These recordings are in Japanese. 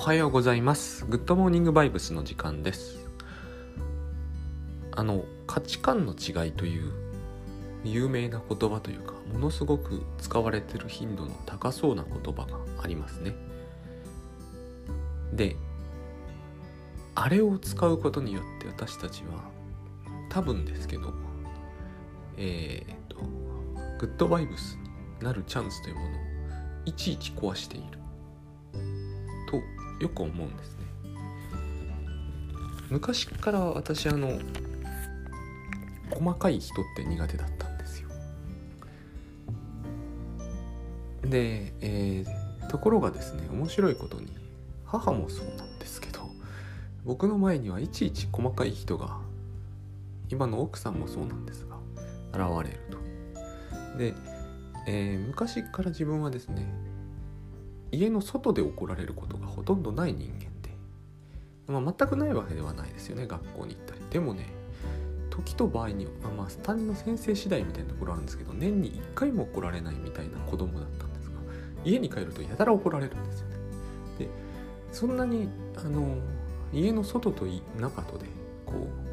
おはようございます。グッドモーニングバイブスの時間です。あの価値観の違いという有名な言葉というかものすごく使われてる頻度の高そうな言葉がありますね。であれを使うことによって私たちは多分ですけどえっ、とグッドバイブスになるチャンスというものをいちいち壊している。よく思うんですね。昔から私あの細かい人って苦手だったんですよ。で、えー、ところがですね面白いことに母もそうなんですけど僕の前にはいちいち細かい人が今の奥さんもそうなんですが現れると。で、えー、昔から自分はですね家の外で怒られることがほとんどない人間で、まあ、全くないわけではないですよね学校に行ったり。でもね時と場合にはまあ担任の先生次第みたいなところあるんですけど年に1回も怒られないみたいな子供だったんですが家に帰るとやたら怒られるんですよね。でそんなにあの家の外と中とでこう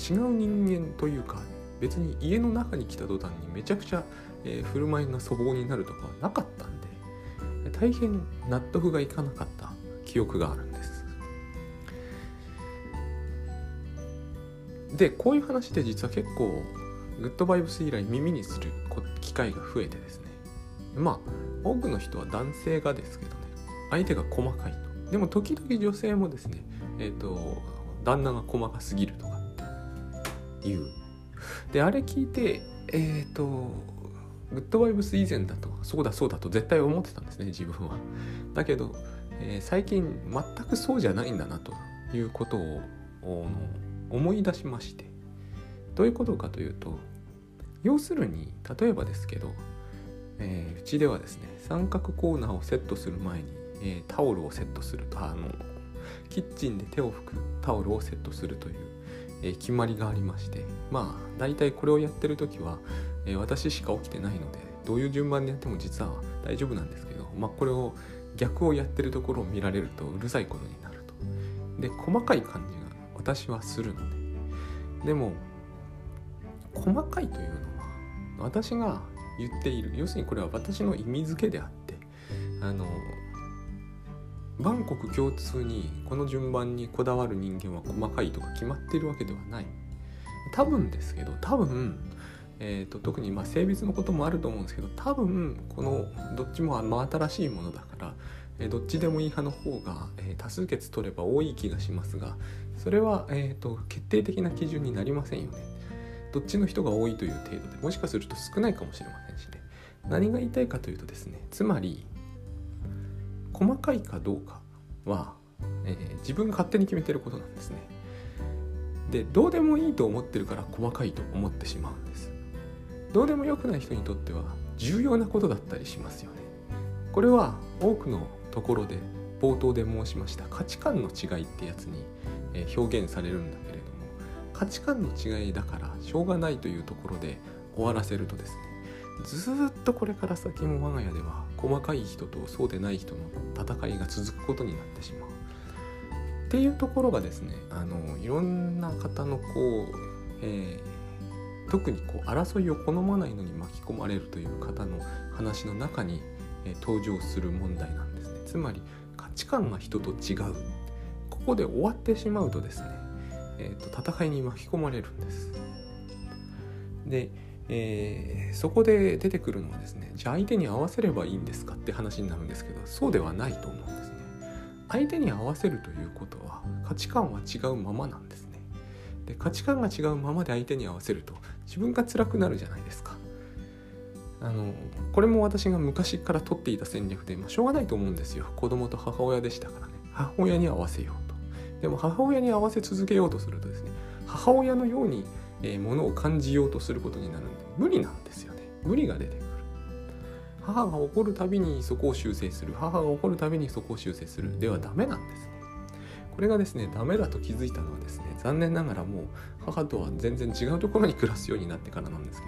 違う人間というか別に家の中に来た途端にめちゃくちゃ、えー、振る舞いが粗暴になるとかはなかった大変納得がいかなかった記憶があるんです。でこういう話で実は結構グッドバイブス以来耳にする機会が増えてですね。まあ多くの人は男性がですけどね相手が細かいと。でも時々女性もですねえっ、ー、と旦那が細かすぎるとかっていう。であれ聞いてえっ、ー、とグッドバイブス以前だとそうだそうだと絶対思ってたんですね自分は。だけど、えー、最近全くそうじゃないんだなということを思い出しまして。どういうことかというと要するに例えばですけど、えー、うちではですね三角コーナーをセットする前に、えー、タオルをセットするとあのキッチンで手を拭くタオルをセットするという、え、決まりがありまして。まあ大体これをやってる時は、え私しか起きてないのでどういう順番でやっても実は大丈夫なんですけど、まあ、これを逆をやってるところを見られるとうるさいことになると。で細かい感じが私はするのででも細かいというのは私が言っている要するにこれは私の意味付けであってあの万国共通にこの順番にこだわる人間は細かいとか決まってるわけではない多分ですけど多分、えーと、特にま性別のこともあると思うんですけど多分このどっちも真新しいものだからえどっちでもいい派の方が、え多数決取れば多い気がしますがそれは、えーと、決定的な基準になりませんよね。どっちの人が多いという程度でもしかすると少ないかもしれませんしね。何が言いたいかというとですねつまり細かいかどうかは、えー、自分が勝手に決めてることなんですね。でどうでもいいと思ってるから細かいと思ってしまうんです。どうでもよくない人にとっては重要なことだったりしますよね。これは多くのところで冒頭で申しました価値観の違いってやつに表現されるんだけれども価値観の違いだからしょうがないというところで終わらせるとですねずっとこれから先も我が家では細かい人とそうでない人の戦いが続くことになってしまう。っていうところがですねあのいろんな方のこう、えー、特にこう争いを好まないのに巻き込まれるという方の話の中に、え、登場する問題なんですね。つまり価値観が人と違う。ここで終わってしまうとですね、えーと、戦いに巻き込まれるんです。で、えー、そこで出てくるのはですねじゃあ相手に合わせればいいんですかって話になるんですけどそうではないと思うんですね。相手に合わせるということは価値観は違うままなんですね。で価値観が違うままで相手に合わせると自分が辛くなるじゃないですか。あのこれも私が昔から取っていた戦略で、まあ、しょうがないと思うんですよ。子供と母親でしたからね。母親に合わせようと。でも母親に合わせ続けようとするとですね母親のように、えー、ものを感じようとすることになるんで無理なんですよね。無理が出てくる。母が怒るたびにそこを修正する。母が怒るたびにそこを修正する。ではダメなんですね。これがですねダメだと気づいたのはですね残念ながらもう母とは全然違うところに暮らすようになってからなんですけ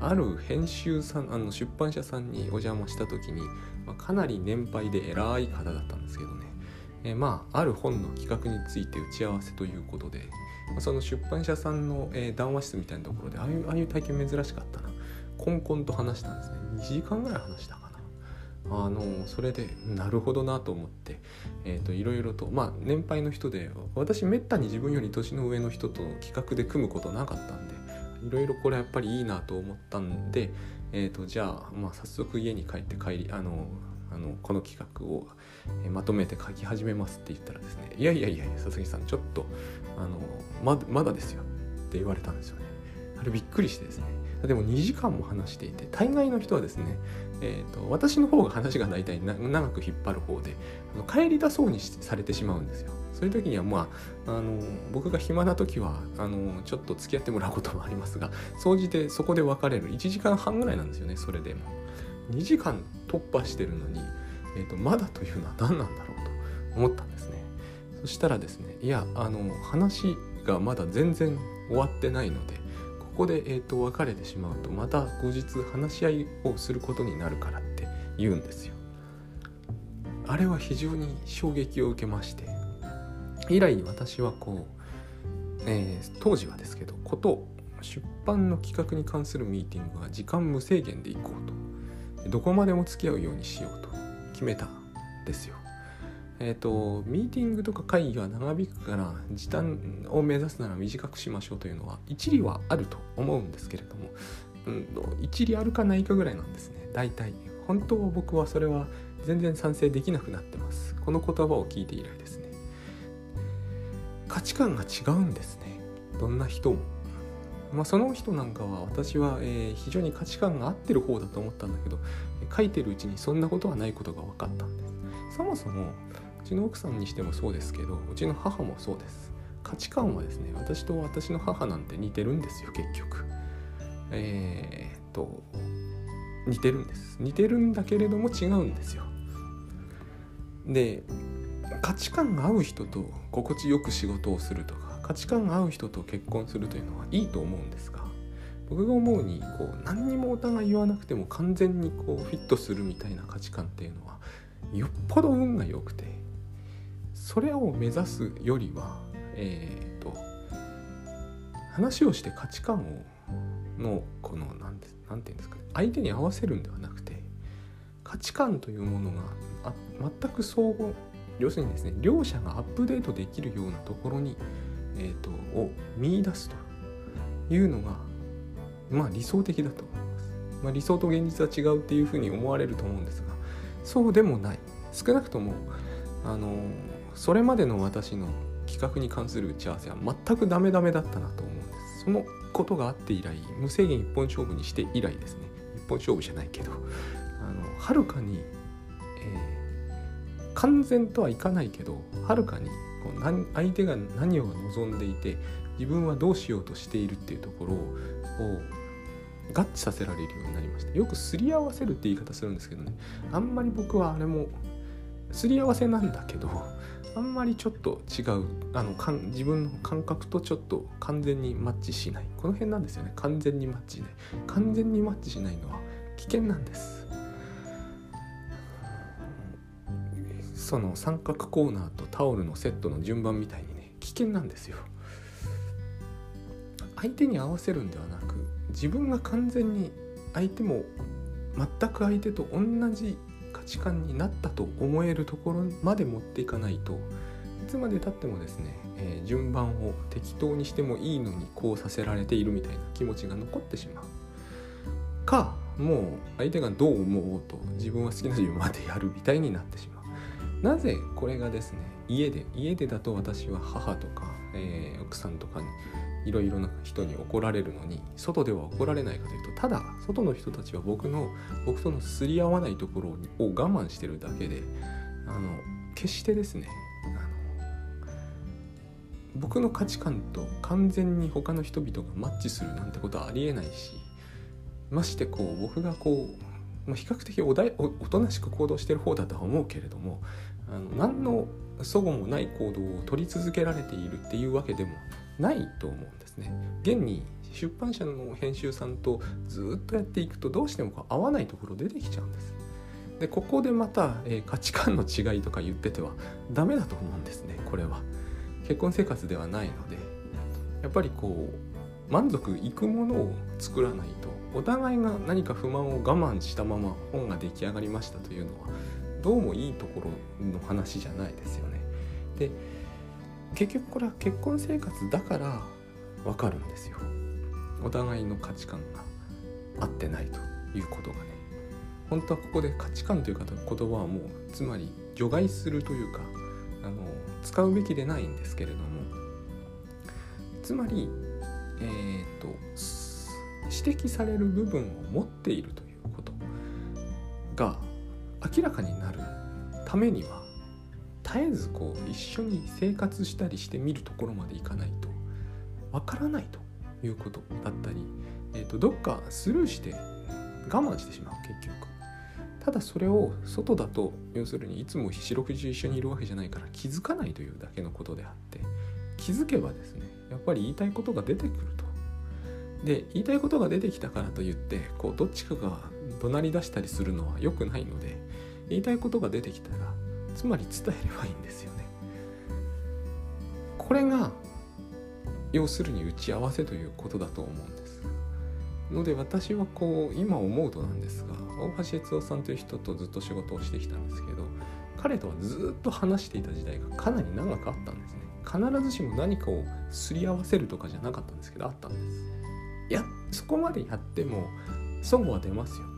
どある編集さんあの出版社さんにお邪魔した時に、まあ、かなり年配で偉い方だったんですけどね、え、まあある本の企画について打ち合わせということでその出版社さんの、えー、談話室みたいなところでああいうああいう体験珍しかったな。コンコンと話したんですね。2時間ぐらい話したかあのそれでなるほどなと思って、えーと、いろいろとまあ年配の人で私めったに自分より年の上の人と企画で組むことなかったんでいろいろこれやっぱりいいなと思ったんで、えーと、じゃあ、まあ、早速家に帰って帰りあのあのこの企画をまとめて書き始めますって言ったらですねいやいやいや佐々木さんちょっとあのままだですよって言われたんですよね。あれびっくりしてですね。でも2時間も話していて大概の人はですね、えーと、私の方が話が大体長く引っ張る方で帰りだそうにされてしまうんですよ。そういう時にはまああの僕が暇な時はあのちょっと付き合ってもらうこともありますが総じてそこで別れる。1時間半ぐらいなんですよねそれでも。2時間突破してるのに、えーと、まだというのは何なんだろうと思ったんですね。そしたらですねいやあの話がまだ全然終わってないのでここで、えーと別れてしまうとまた後日話し合いをすることになるからって言うんですよあれは非常に衝撃を受けまして以来私はこう、えー、当時はですけどこと出版の企画に関するミーティングは時間無制限で行こうとどこまでも付き合うようにしようと決めたんですよ。えっ、ー、とミーティングとか会議は長引くから時短を目指すなら短くしましょうというのは一理はあると思うんですけれども、うん、一理あるかないかぐらいなんですね。大体本当は僕はそれは全然賛成できなくなってます。この言葉を聞いて以来ですね。価値観が違うんですね。どんな人も。まあ、その人なんかは私は、え、非常に価値観が合ってる方だと思ったんだけど書いてるうちにそんなことはないことが分かったんです。そもそもちの奥さんにしてもそうですけどうちの母もそうです。価値観はですね私と私の母なんて似てるんですよ結局。えー、っと似てるんです。似てるんだけれども違うんですよ。で価値観が合う人と心地よく仕事をするとか価値観が合う人と結婚するというのはいいと思うんですが僕が思うにこう何にもお互い言わなくても完全にこうフィットするみたいな価値観っていうのはよっぽど運が良くてそれを目指すよりはえっ、ー、と話をして価値観をのこの何て言うんですかね相手に合わせるんではなくて価値観というものがあ全く相互要するにですね両者がアップデートできるようなところに、えーと、を見出すというのがまあ理想的だと思います、まあ、理想と現実は違うっていうふうに思われると思うんですがそうでもない。少なくともあのそれまでの私の企画に関する打ち合わせは全くダメダメだったなと思うんです。そのことがあって以来無制限一本勝負にして以来ですね。一本勝負じゃないけどはるかに完全とはいかないけどはるかにこう何相手が何を望んでいて自分はどうしようとしているっていうところを合致させられるようになりましたよくすり合わせるって言い方するんですけどね。あんまり僕はあれもすり合わせなんだけどあんまりちょっと違うあのかん自分の感覚とちょっと完全にマッチしない。この辺なんですよね。完全にマッチしない。完全にマッチしないのは危険なんです。その三角コーナーとタオルのセットの順番みたいにね危険なんですよ。相手に合わせるんではなく自分が完全に相手も全く相手と同じ価値観になったと思えるところまで持っていかないといつまでたってもですね、えー、順番を適当にしてもいいのにこうさせられているみたいな気持ちが残ってしまう。かもう相手がどう思おうと自分は好きな順番でやるみたいになってしまう。なぜこれがですね家で家でだと私は母とか、えー、奥さんとかにいろいろな人に怒られるのに外では怒られないかというとただ外の人たちは僕の僕とのすり合わないところを我慢してるだけであの決してですねあの僕の価値観と完全に他の人々がマッチするなんてことはありえないしましてこう僕がこうまあ、比較的おだおおとなしく行動してる方だとは思うけれどもあの何の齟齬もない行動を取り続けられているっていうわけでもないと思うんですね。現に出版社の編集さんとずっとやっていくとどうしてもこう合わないところ出てきちゃうんです。でここでまた、えー、価値観の違いとか言っててはダメだと思うんですねこれは結婚生活ではないのでやっぱりこう満足いくものを作らないとお互いが何か不満を我慢したまま本が出来上がりましたというのはどうもいいところの話じゃないですよね。で結局これは結婚生活だから分かるんですよ。お互いの価値観が合ってないということがね本当はここで価値観という言葉はもうつまり除外するというかあの使うべきでないんですけれどもつまりえっ、ー、と指摘される部分を持っているということが明らかになるためには絶えずこう一緒に生活したりしてみるところまでいかないとわからないということだったり、えーと、どっかスルーして我慢してしまう結局。ただそれを外だと要するにいつも四六時一緒にいるわけじゃないから気づかないというだけのことであって気づけばですねやっぱり言いたいことが出てくると。で言いたいことが出てきたからといってこうどっちかが怒鳴り出したりするのは良くないので言いたいことが出てきたらつまり伝えればいいんですよね。これが要するに打ち合わせということだと思うんです。ので私はこう今思うとなんですが大橋悦夫さんという人とずっと仕事をしてきたんですけど彼とはずっと話していた時代がかなり長くあったんですね。必ずしも何かをすり合わせるとかじゃなかったんですけどあったんです。いやそこまでやっても損は出ますよ。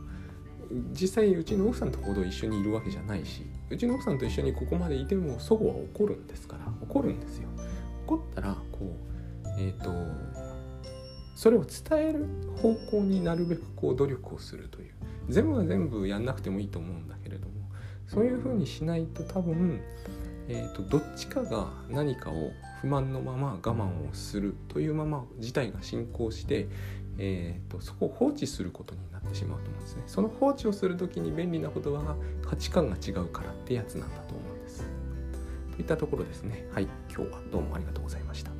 実際うちの奥さんとほど一緒にいるわけじゃないしうちの奥さんと一緒にここまでいても祖母は怒るんですから怒るんですよ。怒ったらこうえっ、ー、とそれを伝える方向になるべくこう努力をするという。全部は全部やんなくてもいいと思うんだけれどもそういうふうにしないと多分、えーと、どっちかが何かを不満のまま我慢をするというまま事態が進行して、えーと、そこを放置することになってしまうと思うんですね。その放置をする時に便利な言葉が価値観が違うからってやつなんだと思うんです。といったところですね。はい、今日はどうもありがとうございました。